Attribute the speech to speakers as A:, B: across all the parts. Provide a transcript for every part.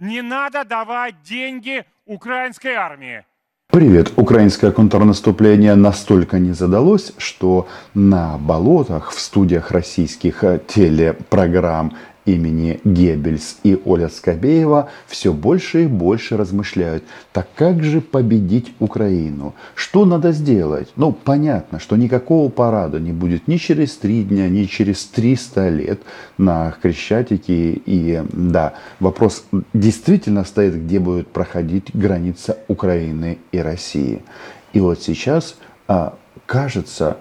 A: не надо давать деньги украинской армии.
B: Привет! Украинское контрнаступление настолько не задалось, что на болотах в студиях российских телепрограмм имени Геббельс и Оля Скобеева все больше и больше размышляют, так как же победить Украину? Что надо сделать? Ну, понятно, что никакого парада не будет ни через три дня, ни через 300 лет на Крещатике. И да, вопрос действительно стоит, где будет проходить граница Украины и России. И вот сейчас, а, кажется,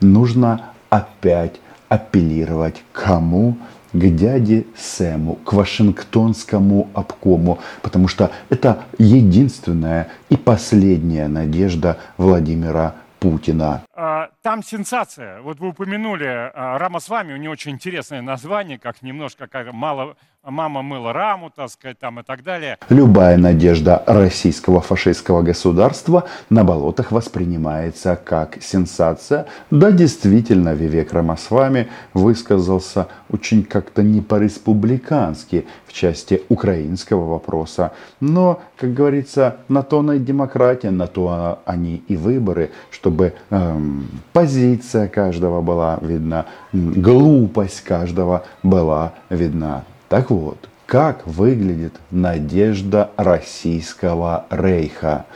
B: нужно опять апеллировать кому? к дяде Сэму, к Вашингтонскому обкому, потому что это единственная и последняя надежда Владимира Путина.
A: А, там сенсация. Вот вы упомянули а, Рама с вами, у него очень интересное название, как немножко как мало мама мыла раму, так сказать, там и так далее.
B: Любая надежда российского фашистского государства на болотах воспринимается как сенсация. Да, действительно, Вивек Рамасвами высказался очень как-то не по-республикански в части украинского вопроса. Но, как говорится, на то она и демократия, на то они и выборы, чтобы эм, позиция каждого была видна, глупость каждого была видна. Так вот, как выглядит надежда российского рейха?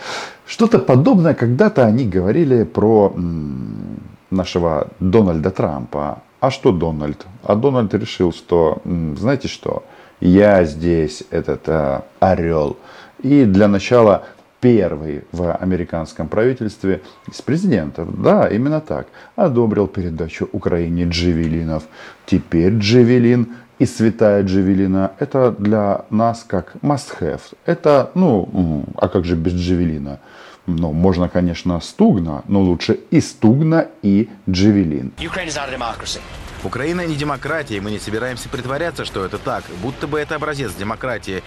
B: Что-то подобное когда-то они говорили про нашего Дональда Трампа. А что Дональд? А Дональд решил, что, знаете что, я здесь этот а, орел. И для начала первый в американском правительстве из президентов, да, именно так, одобрил передачу Украине джевелинов. Теперь джевелин и святая джевелина, это для нас как must-have. Это, ну, а как же без джевелина? Ну, можно, конечно, стугна, но лучше и стугна, и джевелин.
C: Украина не демократия, и мы не собираемся притворяться, что это так, будто бы это образец демократии.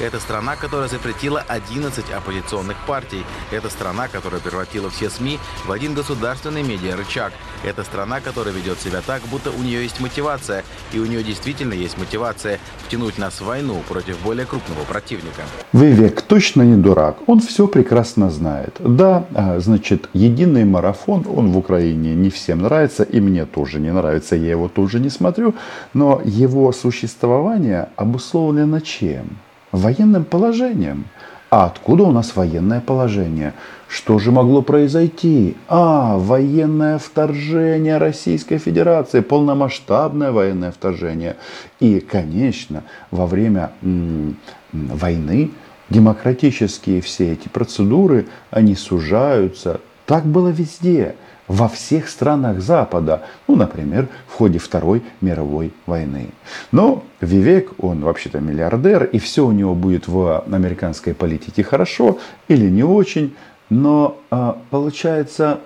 C: Это страна, которая запретила 11 оппозиционных партий. Это страна, которая превратила все СМИ в один государственный медиа-рычаг. Это страна, которая ведет себя так, будто у нее есть мотивация. И у нее действительно есть мотивация втянуть нас в войну против более крупного противника.
B: Вивек точно не дурак. Он все прекрасно знает. Да, а, значит, единый марафон, он в Украине не всем нравится, и мне тоже не нравится, я его тоже не смотрю, но его существование обусловлено чем? Военным положением. А откуда у нас военное положение? Что же могло произойти? А, военное вторжение Российской Федерации, полномасштабное военное вторжение. И, конечно, во время войны демократические все эти процедуры, они сужаются. Так было везде во всех странах Запада, ну, например, в ходе Второй мировой войны. Но Вивек, он вообще-то миллиардер, и все у него будет в американской политике хорошо или не очень, но а, получается,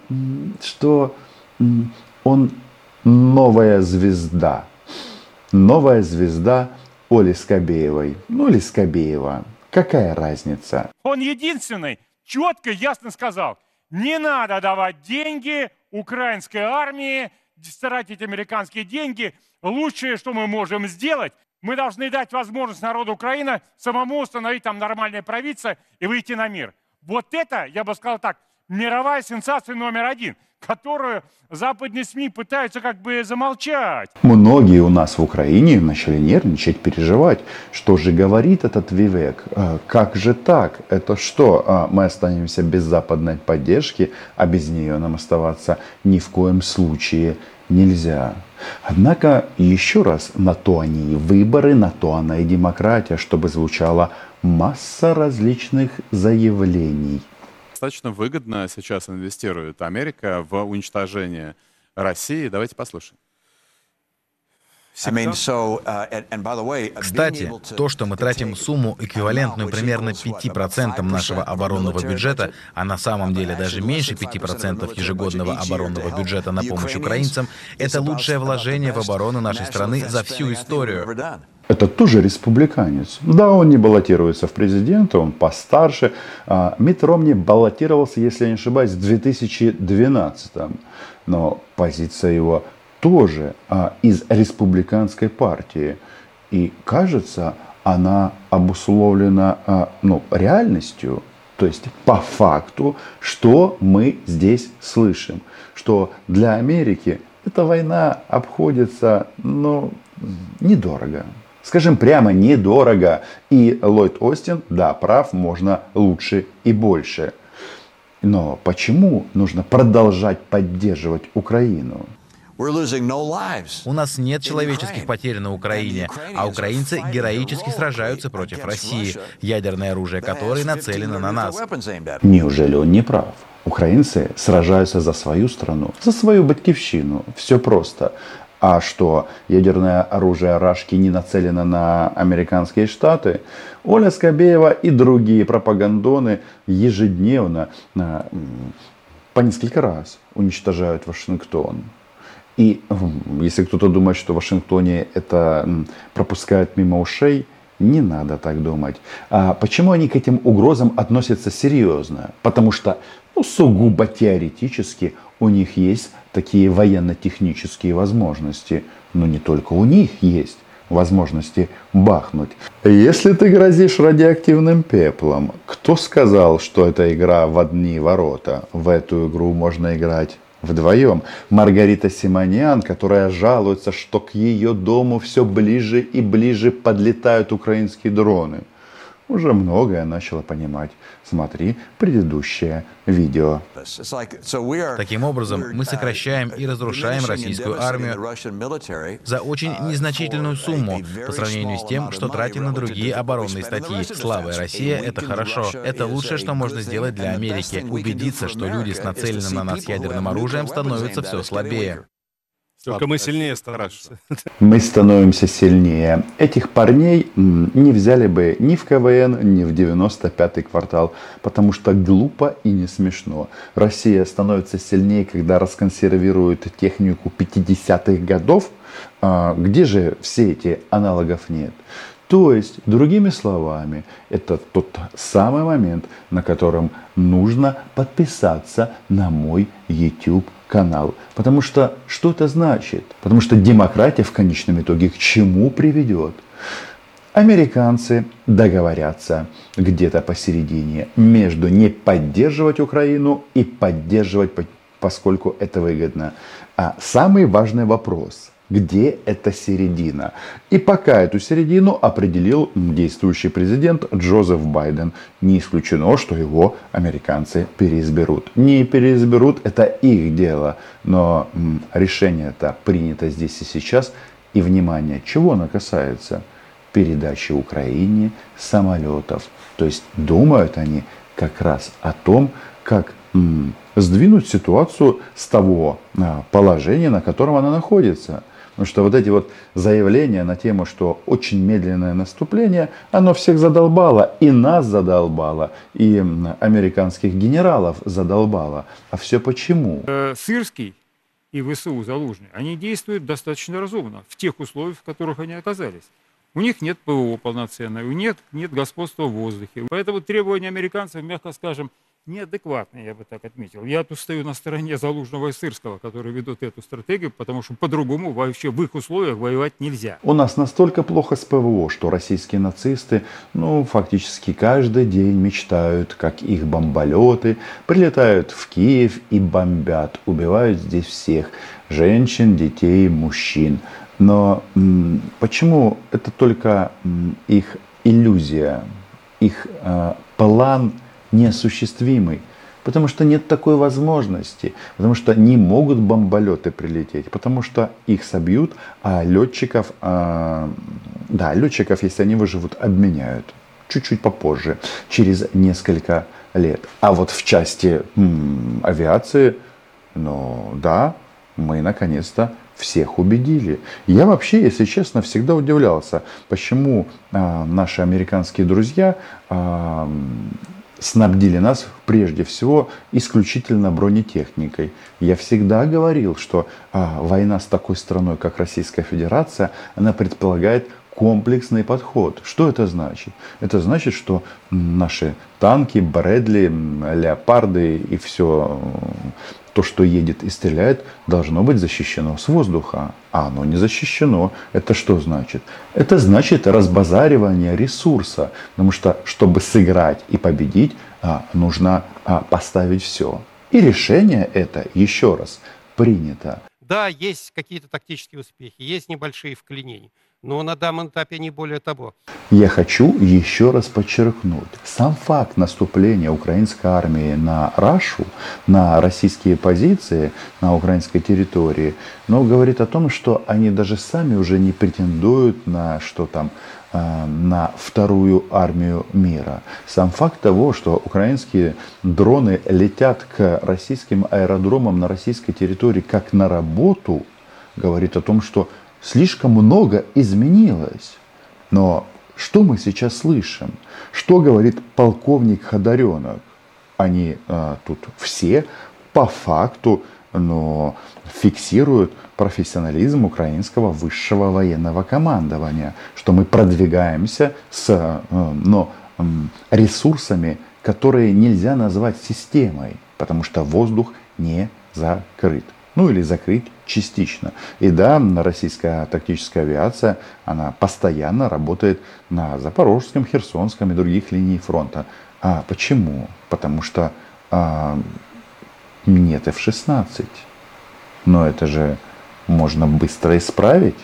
B: что он новая звезда, новая звезда Оли Скобеевой, ну или Скобеева. Какая разница?
A: Он единственный четко, ясно сказал – не надо давать деньги украинской армии, тратить американские деньги. Лучшее, что мы можем сделать, мы должны дать возможность народу Украины самому установить там нормальное правительство и выйти на мир. Вот это, я бы сказал так, мировая сенсация номер один – которую западные СМИ пытаются как бы замолчать.
B: Многие у нас в Украине начали нервничать, переживать. Что же говорит этот Вивек? А, как же так? Это что? А, мы останемся без западной поддержки, а без нее нам оставаться ни в коем случае нельзя. Однако, еще раз, на то они и выборы, на то она и демократия, чтобы звучала масса различных заявлений
D: достаточно выгодно сейчас инвестирует Америка в уничтожение России. Давайте послушаем.
C: Uh, Кстати, то, что мы тратим сумму, эквивалентную примерно 5% нашего оборонного бюджета, а на самом деле даже меньше 5% ежегодного оборонного бюджета на помощь украинцам, это лучшее вложение в оборону нашей страны за всю историю
B: это тоже республиканец. Да, он не баллотируется в президенты, он постарше. А, Митт Ромни баллотировался, если я не ошибаюсь, в 2012. Но позиция его тоже а, из республиканской партии. И кажется, она обусловлена а, ну, реальностью, то есть по факту, что мы здесь слышим, что для Америки эта война обходится ну, недорого. Скажем прямо, недорого. И Ллойд Остин, да, прав, можно лучше и больше. Но почему нужно продолжать поддерживать Украину?
C: У нас нет человеческих потерь на Украине, а украинцы героически сражаются против России, ядерное оружие которой нацелено на нас.
B: Неужели он не прав? Украинцы сражаются за свою страну, за свою батькивщину. Все просто. А что, ядерное оружие Рашки не нацелено на американские штаты? Оля Скобеева и другие пропагандоны ежедневно по несколько раз уничтожают Вашингтон. И если кто-то думает, что в Вашингтоне это пропускают мимо ушей, не надо так думать. А почему они к этим угрозам относятся серьезно? Потому что сугубо теоретически у них есть такие военно-технические возможности. Но не только у них есть возможности бахнуть. Если ты грозишь радиоактивным пеплом, кто сказал, что это игра в одни ворота? В эту игру можно играть вдвоем. Маргарита Симонян, которая жалуется, что к ее дому все ближе и ближе подлетают украинские дроны – уже многое начала понимать. Смотри предыдущее видео.
C: Таким образом, мы сокращаем и разрушаем российскую армию за очень незначительную сумму по сравнению с тем, что тратим на другие оборонные статьи. Слава Россия — это хорошо. Это лучшее, что можно сделать для Америки. Убедиться, что люди с нацеленным на нас ядерным оружием становятся все слабее.
E: Только мы сильнее становимся.
B: Мы становимся сильнее. Этих парней не взяли бы ни в КВН, ни в 95-й квартал, потому что глупо и не смешно. Россия становится сильнее, когда расконсервирует технику 50-х годов. А, где же все эти аналогов нет? То есть, другими словами, это тот самый момент, на котором нужно подписаться на мой YouTube канал. Потому что что это значит? Потому что демократия в конечном итоге к чему приведет? Американцы договорятся где-то посередине между не поддерживать Украину и поддерживать, поскольку это выгодно. А самый важный вопрос – где эта середина. И пока эту середину определил действующий президент Джозеф Байден. Не исключено, что его американцы переизберут. Не переизберут, это их дело. Но решение это принято здесь и сейчас. И внимание, чего оно касается? Передачи Украине самолетов. То есть думают они как раз о том, как сдвинуть ситуацию с того а, положения, на котором она находится. Потому что вот эти вот заявления на тему, что очень медленное наступление, оно всех задолбало. И нас задолбало, и американских генералов задолбало. А все почему?
A: Э, Сырский и ВСУ Залужный, они действуют достаточно разумно в тех условиях, в которых они оказались. У них нет ПВО полноценного, у них нет господства в воздухе. Поэтому требования американцев, мягко скажем, неадекватные, я бы так отметил. Я тут стою на стороне Залужного и Сырского, которые ведут эту стратегию, потому что по-другому вообще в их условиях воевать нельзя.
B: У нас настолько плохо с ПВО, что российские нацисты, ну, фактически каждый день мечтают, как их бомболеты прилетают в Киев и бомбят, убивают здесь всех, женщин, детей, мужчин. Но м, почему это только м, их иллюзия, их э, план неосуществимый. Потому что нет такой возможности. Потому что не могут бомболеты прилететь. Потому что их собьют, а летчиков, а, да, летчиков, если они выживут, обменяют. Чуть-чуть попозже, через несколько лет. А вот в части м, авиации, ну да, мы наконец-то всех убедили. Я вообще, если честно, всегда удивлялся, почему а, наши американские друзья а, снабдили нас прежде всего исключительно бронетехникой. Я всегда говорил, что а, война с такой страной, как Российская Федерация, она предполагает комплексный подход. Что это значит? Это значит, что наши танки, Брэдли, Леопарды и все то, что едет и стреляет, должно быть защищено с воздуха. А оно не защищено. Это что значит? Это значит разбазаривание ресурса. Потому что, чтобы сыграть и победить, а, нужно а, поставить все. И решение это, еще раз, принято.
F: Да, есть какие-то тактические успехи, есть небольшие вклинения. Но на данном этапе не более того.
B: Я хочу еще раз подчеркнуть. Сам факт наступления украинской армии на Рашу, на российские позиции на украинской территории, но говорит о том, что они даже сами уже не претендуют на что там, э, на вторую армию мира. Сам факт того, что украинские дроны летят к российским аэродромам на российской территории как на работу, говорит о том, что слишком много изменилось. Но что мы сейчас слышим? Что говорит полковник Ходоренок? Они а, тут все по факту но фиксируют профессионализм украинского высшего военного командования, что мы продвигаемся с а, но, ресурсами, которые нельзя назвать системой, потому что воздух не закрыт ну или закрыть частично. И да, российская тактическая авиация, она постоянно работает на Запорожском, Херсонском и других линиях фронта. А почему? Потому что а, нет F-16. Но это же можно быстро исправить.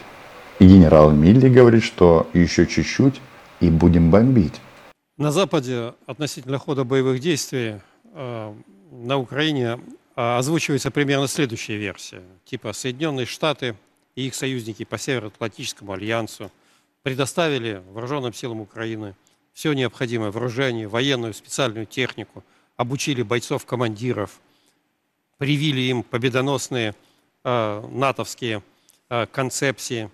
B: И генерал Милли говорит, что еще чуть-чуть и будем бомбить.
F: На Западе относительно хода боевых действий э, на Украине озвучивается примерно следующая версия. Типа Соединенные Штаты и их союзники по Североатлантическому альянсу предоставили вооруженным силам Украины все необходимое вооружение, военную специальную технику, обучили бойцов-командиров, привили им победоносные э, натовские э, концепции,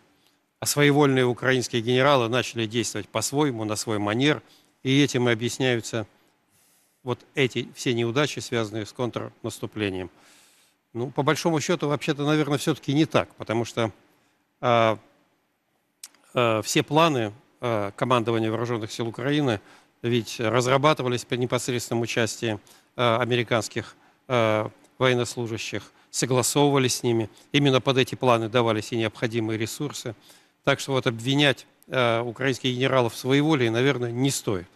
F: а своевольные украинские генералы начали действовать по-своему, на свой манер, и этим и объясняются вот эти все неудачи, связанные с контрнаступлением. Ну, по большому счету, вообще-то, наверное, все-таки не так, потому что э, э, все планы э, командования вооруженных сил Украины ведь разрабатывались при непосредственном участии э, американских э, военнослужащих, согласовывались с ними. Именно под эти планы давались и необходимые ресурсы. Так что вот обвинять э, украинских генералов в своеволии, наверное, не стоит.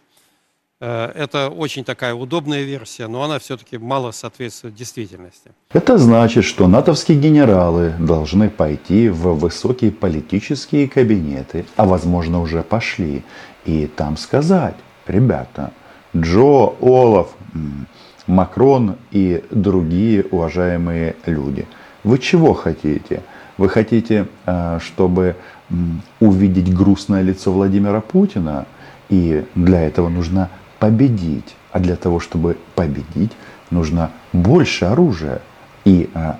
F: Э, это очень такая удобная версия, но она все-таки мало соответствует действительности.
B: Это значит, что натовские генералы должны пойти в высокие политические кабинеты, а возможно уже пошли, и там сказать, ребята, Джо, Олаф, Макрон и другие уважаемые люди, вы чего хотите? Вы хотите, э, чтобы увидеть грустное лицо Владимира Путина? И для этого нужна победить. А для того, чтобы победить, нужно больше оружия и, а,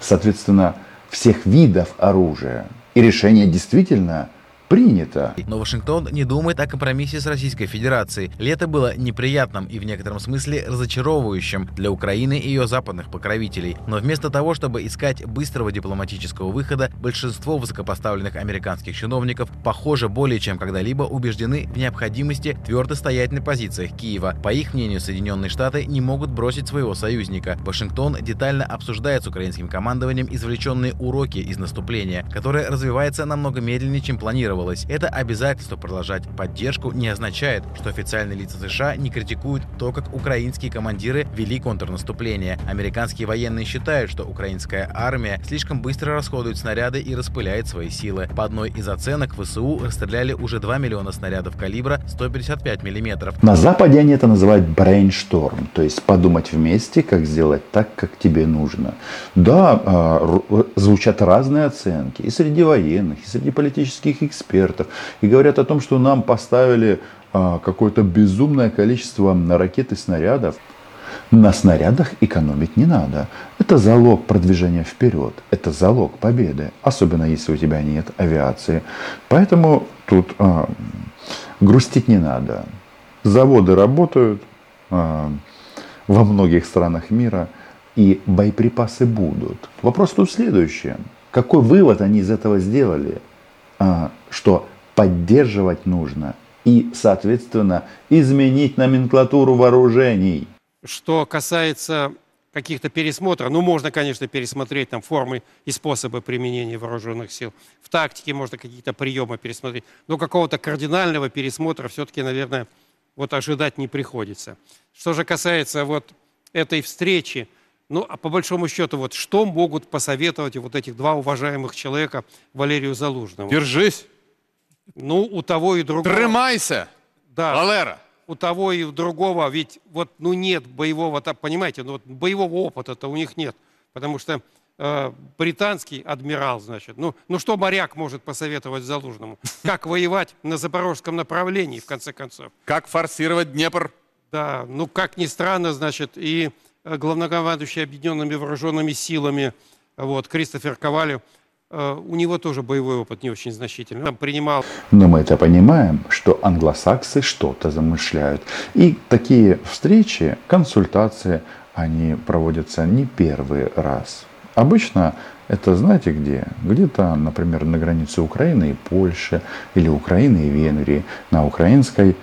B: соответственно, всех видов оружия. И решение действительно принято.
C: Но Вашингтон не думает о компромиссе с Российской Федерацией. Лето было неприятным и в некотором смысле разочаровывающим для Украины и ее западных покровителей. Но вместо того, чтобы искать быстрого дипломатического выхода, большинство высокопоставленных американских чиновников, похоже, более чем когда-либо убеждены в необходимости твердо стоять на позициях Киева. По их мнению, Соединенные Штаты не могут бросить своего союзника. Вашингтон детально обсуждает с украинским командованием извлеченные уроки из наступления, которое развивается намного медленнее, чем планировалось планировалось. Это обязательство продолжать поддержку не означает, что официальные лица США не критикуют то, как украинские командиры вели контрнаступление. Американские военные считают, что украинская армия слишком быстро расходует снаряды и распыляет свои силы. По одной из оценок ВСУ расстреляли уже 2 миллиона снарядов калибра 155 миллиметров.
B: На Западе они это называют brainstorm, то есть подумать вместе, как сделать так, как тебе нужно. Да, а, звучат разные оценки и среди военных, и среди политических экспертов экспертов. И говорят о том, что нам поставили а, какое-то безумное количество ракет и снарядов. На снарядах экономить не надо. Это залог продвижения вперед. Это залог победы. Особенно если у тебя нет авиации. Поэтому тут а, грустить не надо. Заводы работают а, во многих странах мира. И боеприпасы будут. Вопрос тут следующий. Какой вывод они из этого сделали? А, что поддерживать нужно и, соответственно, изменить номенклатуру вооружений.
F: Что касается каких-то пересмотров. Ну, можно, конечно, пересмотреть там формы и способы применения вооруженных сил. В тактике можно какие-то приемы пересмотреть. Но какого-то кардинального пересмотра все-таки, наверное, вот ожидать не приходится. Что же касается вот этой встречи, ну, а по большому счету, вот что могут посоветовать вот этих два уважаемых человека Валерию Залужному?
D: Держись,
F: Ну, у того и другого.
D: тримайся,
F: Да,
D: Валера.
F: у того и у другого, ведь вот, ну, нет боевого, так, понимаете, ну, вот боевого опыта-то у них нет. Потому что э, британский адмирал, значит, ну, ну, что моряк может посоветовать Залужному? Как воевать на запорожском направлении, в конце концов?
D: Как форсировать Днепр?
F: Да, ну, как ни странно, значит, и главнокомандующий объединенными вооруженными силами, вот, Кристофер Ковалев, э, у него тоже боевой опыт не очень значительный. Он принимал
B: Но мы это понимаем, что англосаксы что-то замышляют. И такие встречи, консультации, они проводятся не первый раз. Обычно это знаете где? Где-то, например, на границе Украины и Польши, или Украины и Венгрии, на украинской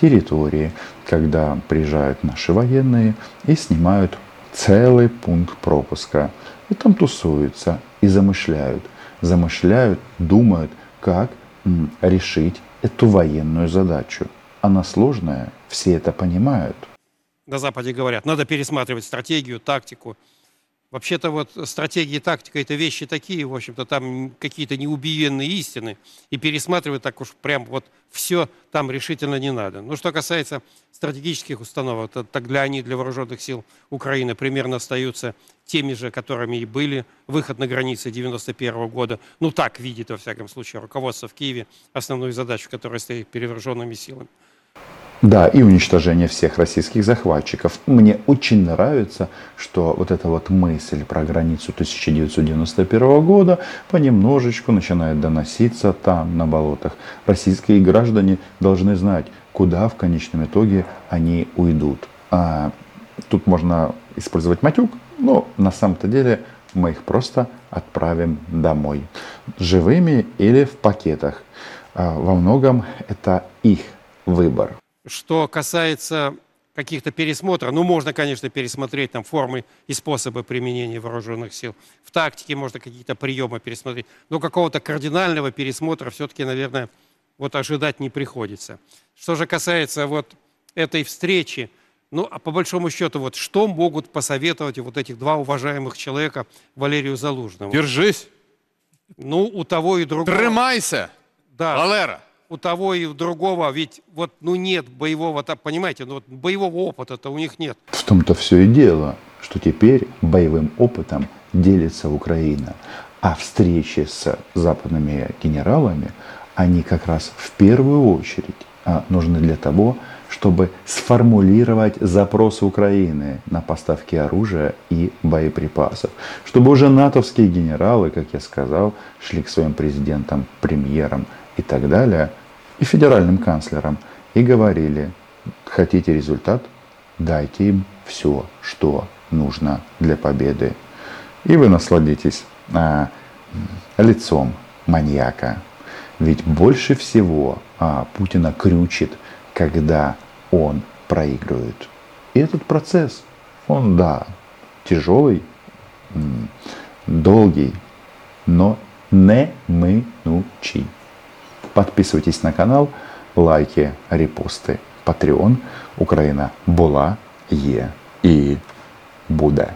B: территории, когда приезжают наши военные и снимают целый пункт пропуска. И там тусуются и замышляют. Замышляют, думают, как решить эту военную задачу. Она сложная, все это понимают.
F: на Западе говорят, надо пересматривать стратегию, тактику. Вообще-то вот стратегия и тактика – это вещи такие, в общем-то, там какие-то неубиенные истины. И пересматривать так уж прям вот все там решительно не надо. Ну, что касается стратегических установок, то тогда они для вооруженных сил Украины примерно остаются теми же, которыми и были. Выход на границы 91 года. Ну, так видит, во всяком случае, руководство в Киеве основную задачу, которая стоит перед вооруженными силами.
B: Да, и уничтожение всех российских захватчиков. Мне очень нравится, что вот эта вот мысль про границу 1991 года понемножечку начинает доноситься там, на болотах. Российские граждане должны знать, куда в конечном итоге они уйдут. А тут можно использовать матюк, но на самом-то деле мы их просто отправим домой. Живыми или в пакетах. А во многом это их выбор.
F: Что касается каких-то пересмотров, ну, можно, конечно, пересмотреть там формы и способы применения вооруженных сил. В тактике можно какие-то приемы пересмотреть. Но какого-то кардинального пересмотра все-таки, наверное, вот ожидать не приходится. Что же касается вот этой встречи, ну, а по большому счету, вот что могут посоветовать вот этих два уважаемых человека Валерию Залужному?
D: Держись,
F: Ну, у того и другого.
D: тримайся,
F: Да.
D: Валера.
F: У того и у другого, ведь вот, ну, нет боевого, так, понимаете, ну, вот боевого опыта-то у них нет.
B: В том-то все и дело, что теперь боевым опытом делится Украина. А встречи с западными генералами, они как раз в первую очередь а, нужны для того, чтобы сформулировать запрос Украины на поставки оружия и боеприпасов. Чтобы уже натовские генералы, как я сказал, шли к своим президентам, премьерам и так далее, и федеральным канцлерам, и говорили, хотите результат, дайте им все, что нужно для победы. И вы насладитесь а, лицом маньяка. Ведь больше всего а, Путина крючит, когда он проигрывает. И этот процесс, он, да, тяжелый, долгий, но неминучий. Подписывайтесь на канал, лайки, репости. Patreon, Україна була, є і буде.